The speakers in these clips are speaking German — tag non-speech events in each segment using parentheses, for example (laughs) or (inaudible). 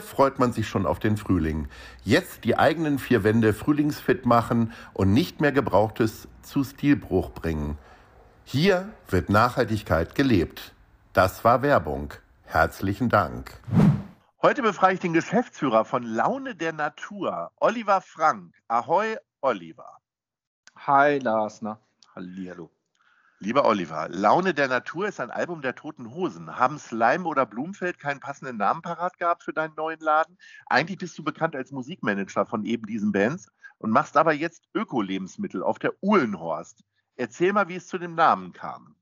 freut man sich schon auf den Frühling. Jetzt die eigenen vier Wände frühlingsfit machen und nicht mehr Gebrauchtes zu Stilbruch bringen. Hier wird Nachhaltigkeit gelebt. Das war Werbung. Herzlichen Dank. Heute befrage ich den Geschäftsführer von Laune der Natur, Oliver Frank. Ahoi, Oliver. Hi, Larsner. Hallihallo. Lieber Oliver, Laune der Natur ist ein Album der Toten Hosen. Haben Slime oder Blumfeld keinen passenden Namen parat gehabt für deinen neuen Laden? Eigentlich bist du bekannt als Musikmanager von eben diesen Bands und machst aber jetzt Öko-Lebensmittel auf der Uhlenhorst. Erzähl mal, wie es zu dem Namen kam.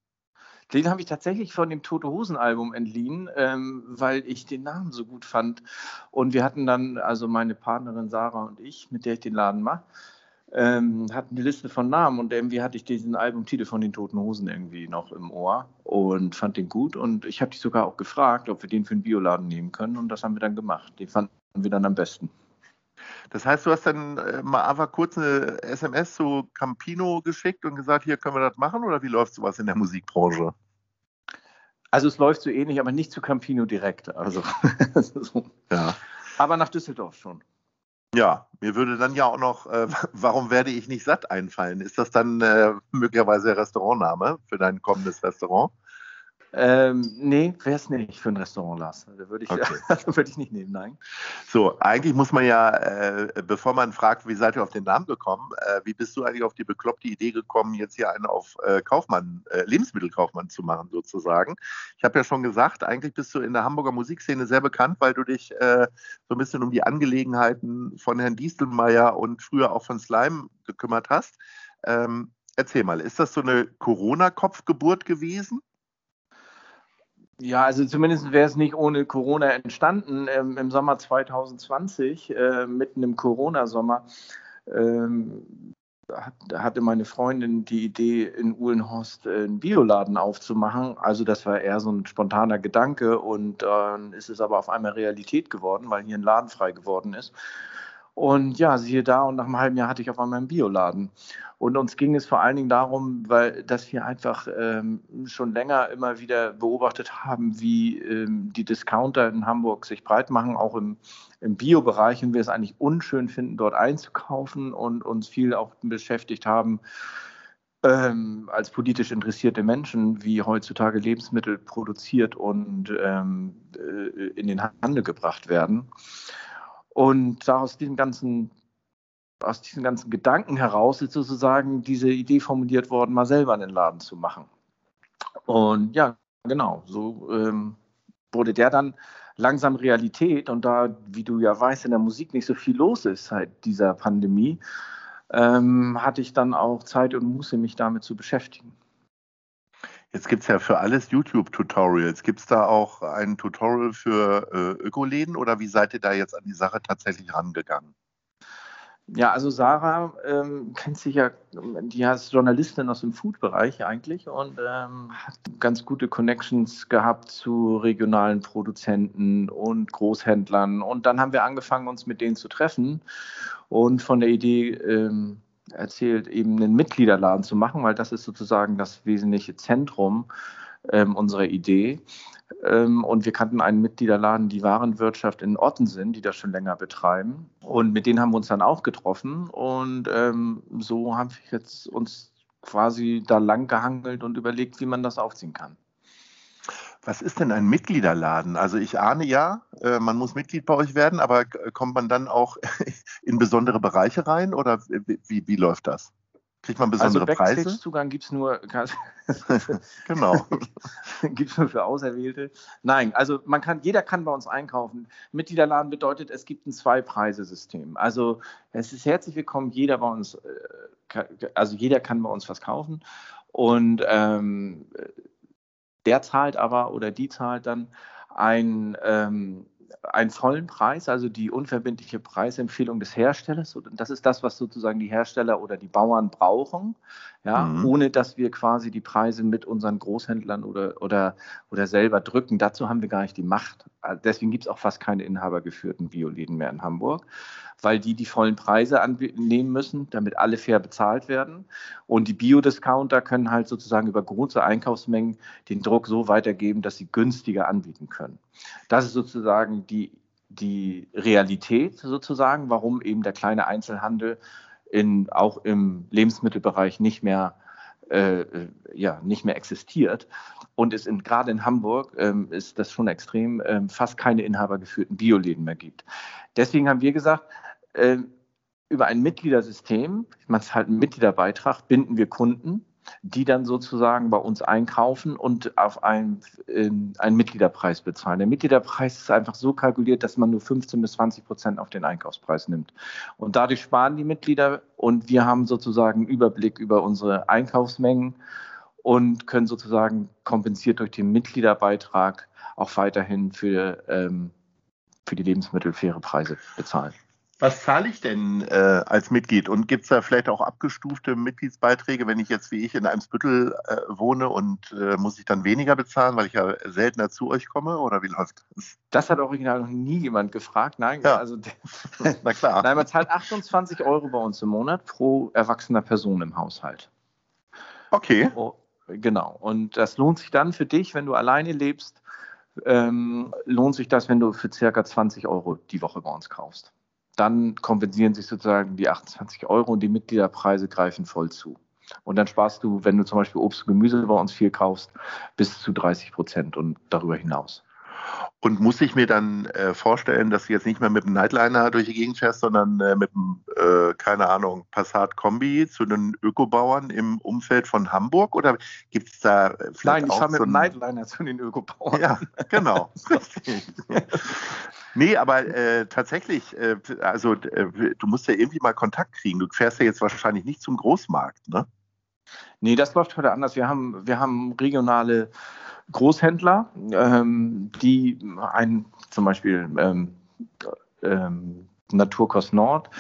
Den habe ich tatsächlich von dem Tote Hosen Album entliehen, ähm, weil ich den Namen so gut fand. Und wir hatten dann, also meine Partnerin Sarah und ich, mit der ich den Laden mache, ähm, hatten eine Liste von Namen und irgendwie hatte ich diesen Albumtitel von den Toten Hosen irgendwie noch im Ohr und fand den gut und ich habe dich sogar auch gefragt, ob wir den für einen Bioladen nehmen können und das haben wir dann gemacht. Den fanden wir dann am besten. Das heißt, du hast dann äh, mal einfach kurz eine SMS zu Campino geschickt und gesagt, hier können wir das machen oder wie läuft sowas in der Musikbranche? Also es läuft so ähnlich, aber nicht zu Campino direkt. Also so. (laughs) ja. Aber nach Düsseldorf schon. Ja, mir würde dann ja auch noch, äh, (laughs) warum werde ich nicht satt einfallen? Ist das dann äh, möglicherweise der Restaurantname für dein kommendes Restaurant? Ähm, nee, wäre es nicht für ein Restaurant, Lars. Da würde ich, okay. (laughs) würd ich nicht nehmen, nein. So, eigentlich muss man ja, äh, bevor man fragt, wie seid ihr auf den Namen gekommen, äh, wie bist du eigentlich auf die bekloppte Idee gekommen, jetzt hier einen auf äh, Kaufmann, äh, Lebensmittelkaufmann zu machen, sozusagen? Ich habe ja schon gesagt, eigentlich bist du in der Hamburger Musikszene sehr bekannt, weil du dich äh, so ein bisschen um die Angelegenheiten von Herrn Diestelmeier und früher auch von Slime gekümmert hast. Ähm, erzähl mal, ist das so eine Corona-Kopfgeburt gewesen? Ja, also zumindest wäre es nicht ohne Corona entstanden. Ähm, Im Sommer 2020, äh, mitten im Corona-Sommer, ähm, hat, hatte meine Freundin die Idee, in Uhlenhorst äh, einen Bioladen aufzumachen. Also das war eher so ein spontaner Gedanke und äh, ist es aber auf einmal Realität geworden, weil hier ein Laden frei geworden ist. Und ja, siehe da, und nach einem halben Jahr hatte ich auf einmal einen Bioladen. Und uns ging es vor allen Dingen darum, weil dass wir einfach ähm, schon länger immer wieder beobachtet haben, wie ähm, die Discounter in Hamburg sich breit machen, auch im, im Bio-Bereich, und wir es eigentlich unschön finden, dort einzukaufen und uns viel auch beschäftigt haben, ähm, als politisch interessierte Menschen, wie heutzutage Lebensmittel produziert und ähm, äh, in den Handel gebracht werden. Und aus diesem ganzen aus diesen ganzen Gedanken heraus ist sozusagen diese Idee formuliert worden, mal selber einen Laden zu machen. Und ja, genau, so ähm, wurde der dann langsam Realität. Und da, wie du ja weißt, in der Musik nicht so viel los ist seit dieser Pandemie, ähm, hatte ich dann auch Zeit und Muße, mich damit zu beschäftigen. Jetzt gibt es ja für alles YouTube-Tutorials. Gibt es da auch ein Tutorial für äh, Ökoläden oder wie seid ihr da jetzt an die Sache tatsächlich rangegangen? Ja, also Sarah ähm, kennt sich ja, die ist Journalistin aus dem Food-Bereich eigentlich und ähm, hat ganz gute Connections gehabt zu regionalen Produzenten und Großhändlern. Und dann haben wir angefangen, uns mit denen zu treffen und von der Idee ähm, erzählt, eben einen Mitgliederladen zu machen, weil das ist sozusagen das wesentliche Zentrum ähm, unserer Idee. Ähm, und wir kannten einen Mitgliederladen, die Warenwirtschaft in Ottensen, die das schon länger betreiben. Und mit denen haben wir uns dann auch getroffen. Und ähm, so haben wir jetzt uns quasi da lang gehangelt und überlegt, wie man das aufziehen kann. Was ist denn ein Mitgliederladen? Also ich ahne ja, äh, man muss Mitglied bei euch werden, aber kommt man dann auch (laughs) in besondere Bereiche rein oder wie, wie läuft das? Kriegt man besondere also Preise? Backstage-Zugang gibt es nur, (laughs) (laughs) genau. gibt's nur für Auserwählte. Nein, also man kann, jeder kann bei uns einkaufen. Mitgliederladen bedeutet, es gibt ein Zwei-Preise-System. Also es ist herzlich willkommen, jeder bei uns, äh, also jeder kann bei uns was kaufen. Und ähm, der zahlt aber oder die zahlt dann ein ähm, einen vollen Preis, also die unverbindliche Preisempfehlung des Herstellers. Das ist das, was sozusagen die Hersteller oder die Bauern brauchen, ja, mhm. ohne dass wir quasi die Preise mit unseren Großhändlern oder, oder, oder selber drücken. Dazu haben wir gar nicht die Macht. Deswegen gibt es auch fast keine inhabergeführten Bioläden mehr in Hamburg, weil die die vollen Preise annehmen müssen, damit alle fair bezahlt werden. Und die Biodiscounter können halt sozusagen über große Einkaufsmengen den Druck so weitergeben, dass sie günstiger anbieten können. Das ist sozusagen die, die Realität sozusagen, warum eben der kleine Einzelhandel in, auch im Lebensmittelbereich nicht mehr, äh, ja, nicht mehr existiert. Und es in, gerade in Hamburg ähm, ist das schon extrem, ähm, fast keine inhabergeführten Bioläden mehr gibt. Deswegen haben wir gesagt, äh, über ein Mitgliedersystem, man zahlt einen Mitgliederbeitrag, binden wir Kunden die dann sozusagen bei uns einkaufen und auf einen, einen Mitgliederpreis bezahlen. Der Mitgliederpreis ist einfach so kalkuliert, dass man nur 15 bis 20 Prozent auf den Einkaufspreis nimmt. Und dadurch sparen die Mitglieder und wir haben sozusagen Überblick über unsere Einkaufsmengen und können sozusagen kompensiert durch den Mitgliederbeitrag auch weiterhin für, ähm, für die Lebensmittel faire Preise bezahlen. Was zahle ich denn äh, als Mitglied? Und gibt es da vielleicht auch abgestufte Mitgliedsbeiträge, wenn ich jetzt wie ich in Eimsbüttel äh, wohne und äh, muss ich dann weniger bezahlen, weil ich ja seltener zu euch komme? Oder wie läuft das? Das hat original noch nie jemand gefragt. Nein, ja. also (laughs) (laughs) na klar. Nein, man zahlt 28 Euro bei uns im Monat pro erwachsener Person im Haushalt. Okay. Oh, genau. Und das lohnt sich dann für dich, wenn du alleine lebst, ähm, lohnt sich das, wenn du für circa 20 Euro die Woche bei uns kaufst dann kompensieren sich sozusagen die 28 Euro und die Mitgliederpreise greifen voll zu. Und dann sparst du, wenn du zum Beispiel Obst und Gemüse bei uns viel kaufst, bis zu 30 Prozent und darüber hinaus. Und muss ich mir dann äh, vorstellen, dass du jetzt nicht mehr mit dem Nightliner durch die Gegend fährst, sondern äh, mit dem, äh, keine Ahnung, Passat-Kombi zu den Ökobauern im Umfeld von Hamburg? Oder gibt es da äh, vielleicht Nein, ich fahre mit dem Nightliner zu den Ökobauern. Ja, genau. (laughs) (laughs) nee, aber äh, tatsächlich, äh, also du musst ja irgendwie mal Kontakt kriegen. Du fährst ja jetzt wahrscheinlich nicht zum Großmarkt, ne? Nee, das läuft heute anders. Wir haben, wir haben regionale Großhändler, ähm, die ein, zum Beispiel ähm, ähm, Naturkost Nord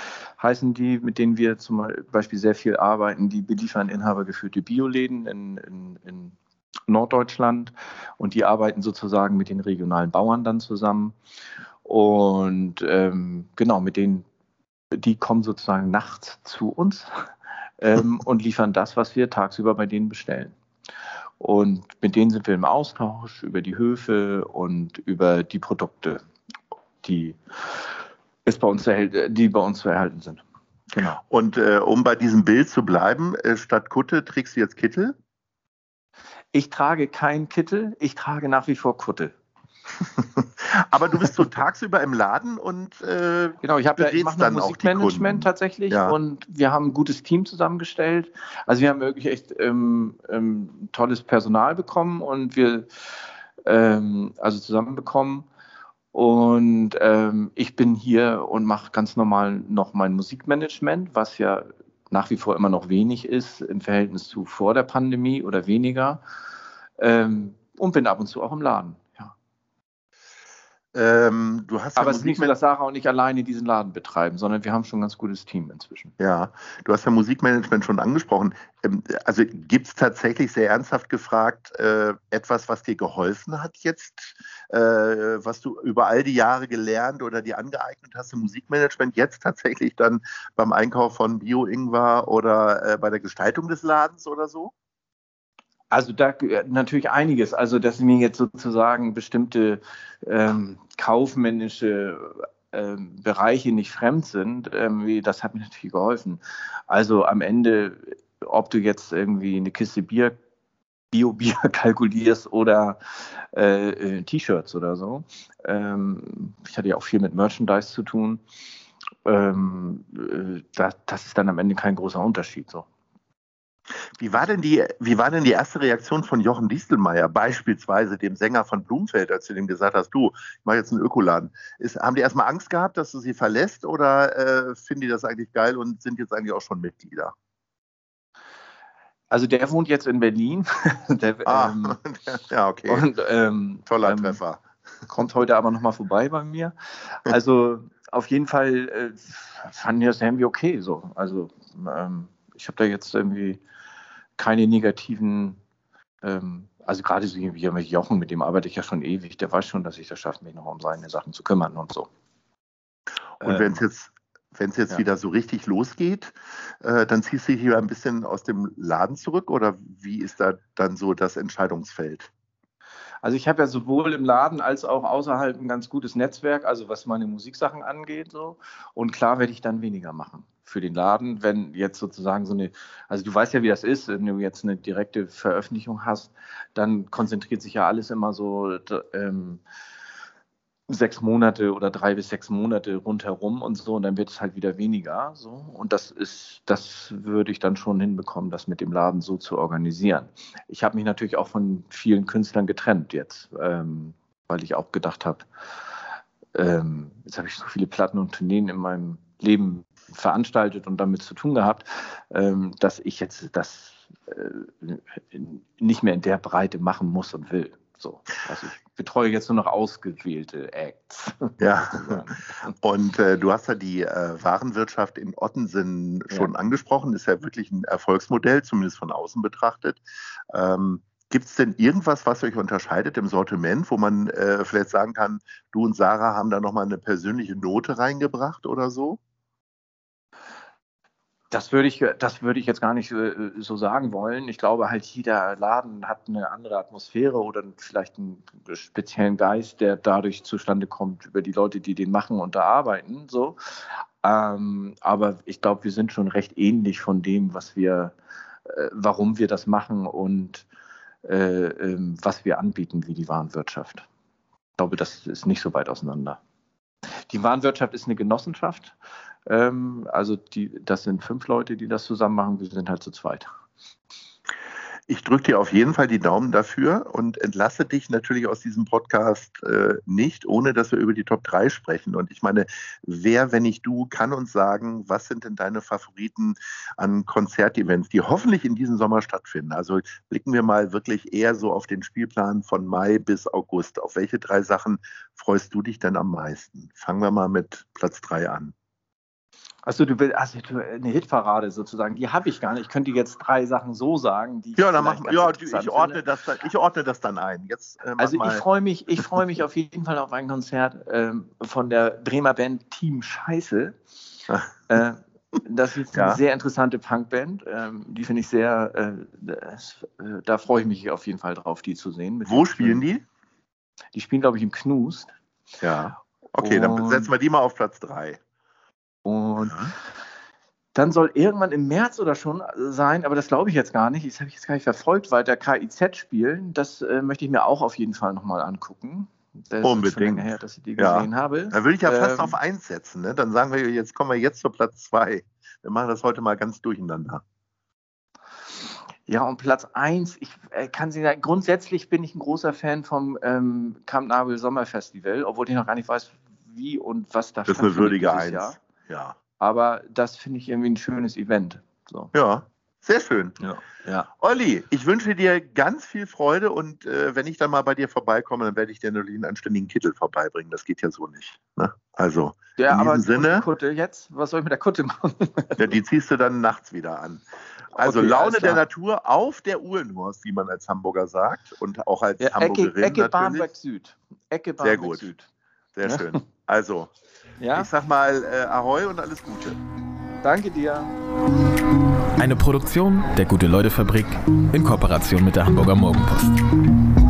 heißen die, mit denen wir zum Beispiel sehr viel arbeiten. Die beliefern inhabergeführte Bioläden in, in, in Norddeutschland und die arbeiten sozusagen mit den regionalen Bauern dann zusammen. Und ähm, genau, mit denen, die kommen sozusagen nachts zu uns (laughs) ähm, und liefern das, was wir tagsüber bei denen bestellen. Und mit denen sind wir im Austausch über die Höfe und über die Produkte, die, es bei uns die bei uns zu erhalten sind. Genau. Und äh, um bei diesem Bild zu bleiben, äh, statt Kutte trägst du jetzt Kittel? Ich trage keinen Kittel, ich trage nach wie vor Kutte. (laughs) Aber du bist so tagsüber im Laden und äh, genau, ich habe ja, ich mache dann Musikmanagement tatsächlich ja. und wir haben ein gutes Team zusammengestellt. Also wir haben wirklich echt ähm, ähm, tolles Personal bekommen und wir ähm, also zusammenbekommen. Und ähm, ich bin hier und mache ganz normal noch mein Musikmanagement, was ja nach wie vor immer noch wenig ist im Verhältnis zu vor der Pandemie oder weniger. Ähm, und bin ab und zu auch im Laden. Ähm, du hast Aber ja es ist nicht so, dass Sarah und ich alleine diesen Laden betreiben, sondern wir haben schon ein ganz gutes Team inzwischen. Ja, du hast ja Musikmanagement schon angesprochen. Ähm, also gibt es tatsächlich sehr ernsthaft gefragt äh, etwas, was dir geholfen hat jetzt, äh, was du über all die Jahre gelernt oder dir angeeignet hast im Musikmanagement, jetzt tatsächlich dann beim Einkauf von Bio-Ingwer oder äh, bei der Gestaltung des Ladens oder so? Also da natürlich einiges. Also dass mir jetzt sozusagen bestimmte ähm, kaufmännische ähm, Bereiche nicht fremd sind, ähm, das hat mir natürlich geholfen. Also am Ende, ob du jetzt irgendwie eine Kiste Bier Bio-Bier (laughs) kalkulierst oder äh, äh, T-Shirts oder so. Ähm, ich hatte ja auch viel mit Merchandise zu tun. Ähm, äh, das, das, ist dann am Ende kein großer Unterschied. So. Wie war denn die, wie war denn die erste Reaktion von Jochen Distelmeier, beispielsweise dem Sänger von Blumfeld, als du dem gesagt hast, du, ich mache jetzt einen Ökoladen? Ist, haben die erstmal Angst gehabt, dass du sie verlässt oder äh, finden die das eigentlich geil und sind jetzt eigentlich auch schon Mitglieder? Also der wohnt jetzt in Berlin. (laughs) der, ah, ähm, (laughs) ja, okay. Und, ähm, Toller ähm, Treffer. Kommt heute aber nochmal vorbei bei mir. Also auf jeden Fall äh, fanden die das irgendwie okay so. Also ähm, ich habe da jetzt irgendwie keine negativen, ähm, also gerade so wie mit Jochen, mit dem arbeite ich ja schon ewig, der weiß schon, dass ich das schaffe, mich noch um seine Sachen zu kümmern und so. Und wenn es ähm, jetzt wenn es jetzt ja. wieder so richtig losgeht, äh, dann ziehst du dich wieder ein bisschen aus dem Laden zurück oder wie ist da dann so das Entscheidungsfeld? Also ich habe ja sowohl im Laden als auch außerhalb ein ganz gutes Netzwerk, also was meine Musiksachen angeht. So. Und klar werde ich dann weniger machen für den Laden, wenn jetzt sozusagen so eine, also du weißt ja, wie das ist, wenn du jetzt eine direkte Veröffentlichung hast, dann konzentriert sich ja alles immer so ähm, sechs Monate oder drei bis sechs Monate rundherum und so und dann wird es halt wieder weniger so. Und das ist das würde ich dann schon hinbekommen das mit dem Laden so zu organisieren. Ich habe mich natürlich auch von vielen Künstlern getrennt jetzt ähm, weil ich auch gedacht habe ähm, jetzt habe ich so viele Platten und Tourneen in meinem Leben veranstaltet und damit zu tun gehabt ähm, dass ich jetzt das äh, nicht mehr in der Breite machen muss und will so, also ich betreue jetzt nur noch ausgewählte Acts. Ja, (laughs) und äh, du hast ja die äh, Warenwirtschaft in Ottensen schon ja. angesprochen, ist ja wirklich ein Erfolgsmodell, zumindest von außen betrachtet. Ähm, Gibt es denn irgendwas, was euch unterscheidet im Sortiment, wo man äh, vielleicht sagen kann, du und Sarah haben da nochmal eine persönliche Note reingebracht oder so? Das würde ich, das würde ich jetzt gar nicht äh, so sagen wollen. Ich glaube halt, jeder Laden hat eine andere Atmosphäre oder vielleicht einen speziellen Geist, der dadurch zustande kommt über die Leute, die den machen und da arbeiten. So. Ähm, aber ich glaube, wir sind schon recht ähnlich von dem, was wir, äh, warum wir das machen und äh, äh, was wir anbieten, wie die Warenwirtschaft. Ich glaube, das ist nicht so weit auseinander. Die Warenwirtschaft ist eine Genossenschaft ähm, also die, das sind fünf Leute, die das zusammen machen. Wir sind halt zu zweit. Ich drücke dir auf jeden Fall die Daumen dafür und entlasse dich natürlich aus diesem Podcast äh, nicht, ohne dass wir über die Top 3 sprechen. Und ich meine, wer, wenn nicht du, kann uns sagen, was sind denn deine Favoriten an Konzertevents, die hoffentlich in diesem Sommer stattfinden? Also blicken wir mal wirklich eher so auf den Spielplan von Mai bis August. Auf welche drei Sachen freust du dich denn am meisten? Fangen wir mal mit Platz 3 an. Achso, du willst also eine Hitparade sozusagen. Die habe ich gar nicht. Ich könnte jetzt drei Sachen so sagen, die ja, dann machen ja, ich ordne das, ich ordne das dann ein. Jetzt, äh, also ich freue mich, ich freue mich auf jeden Fall auf ein Konzert ähm, von der Bremer Band Team Scheiße. (laughs) äh, das ist eine ja. sehr interessante Punkband. Ähm, die finde ich sehr, äh, das, äh, da freue ich mich auf jeden Fall drauf, die zu sehen. Wo spielen die? Die spielen, glaube ich, im Knust. Ja. Okay, Und dann setzen wir die mal auf Platz drei. Und ja. dann soll irgendwann im März oder schon sein, aber das glaube ich jetzt gar nicht, das habe ich jetzt gar nicht verfolgt, weil der KIZ spielen, das äh, möchte ich mir auch auf jeden Fall nochmal angucken. Das Unbedingt. Her, dass ich die gesehen ja. habe. Da würde ich ja fast ähm, auf eins setzen. Ne? Dann sagen wir, jetzt kommen wir jetzt zu Platz zwei. Wir machen das heute mal ganz durcheinander. Ja, und Platz 1, ich äh, kann Sie sagen, grundsätzlich bin ich ein großer Fan vom ähm, Camp Nabel Sommerfestival, obwohl ich noch gar nicht weiß, wie und was da Das ist eine würdige Eins. Jahr. Ja. Aber das finde ich irgendwie ein schönes Event. So. Ja, sehr schön. Ja. ja. Olli, ich wünsche dir ganz viel Freude und äh, wenn ich dann mal bei dir vorbeikomme, dann werde ich dir natürlich einen anständigen Kittel vorbeibringen. Das geht ja so nicht. Ne? Also, ja, in aber diesem Sinne. Kutte jetzt? Was soll ich mit der Kutte machen? (laughs) ja, die ziehst du dann nachts wieder an. Also okay, Laune der Natur auf der Uhlenhorst, wie man als Hamburger sagt und auch als ja, Hamburgerin Ecke, Ecke Barmbek Süd. Ecke Barmbek Sehr gut. Süd. Sehr schön. Also, (laughs) ja? Ich sag mal äh, Ahoi und alles Gute. Danke dir. Eine Produktion der Gute-Leute-Fabrik in Kooperation mit der Hamburger Morgenpost.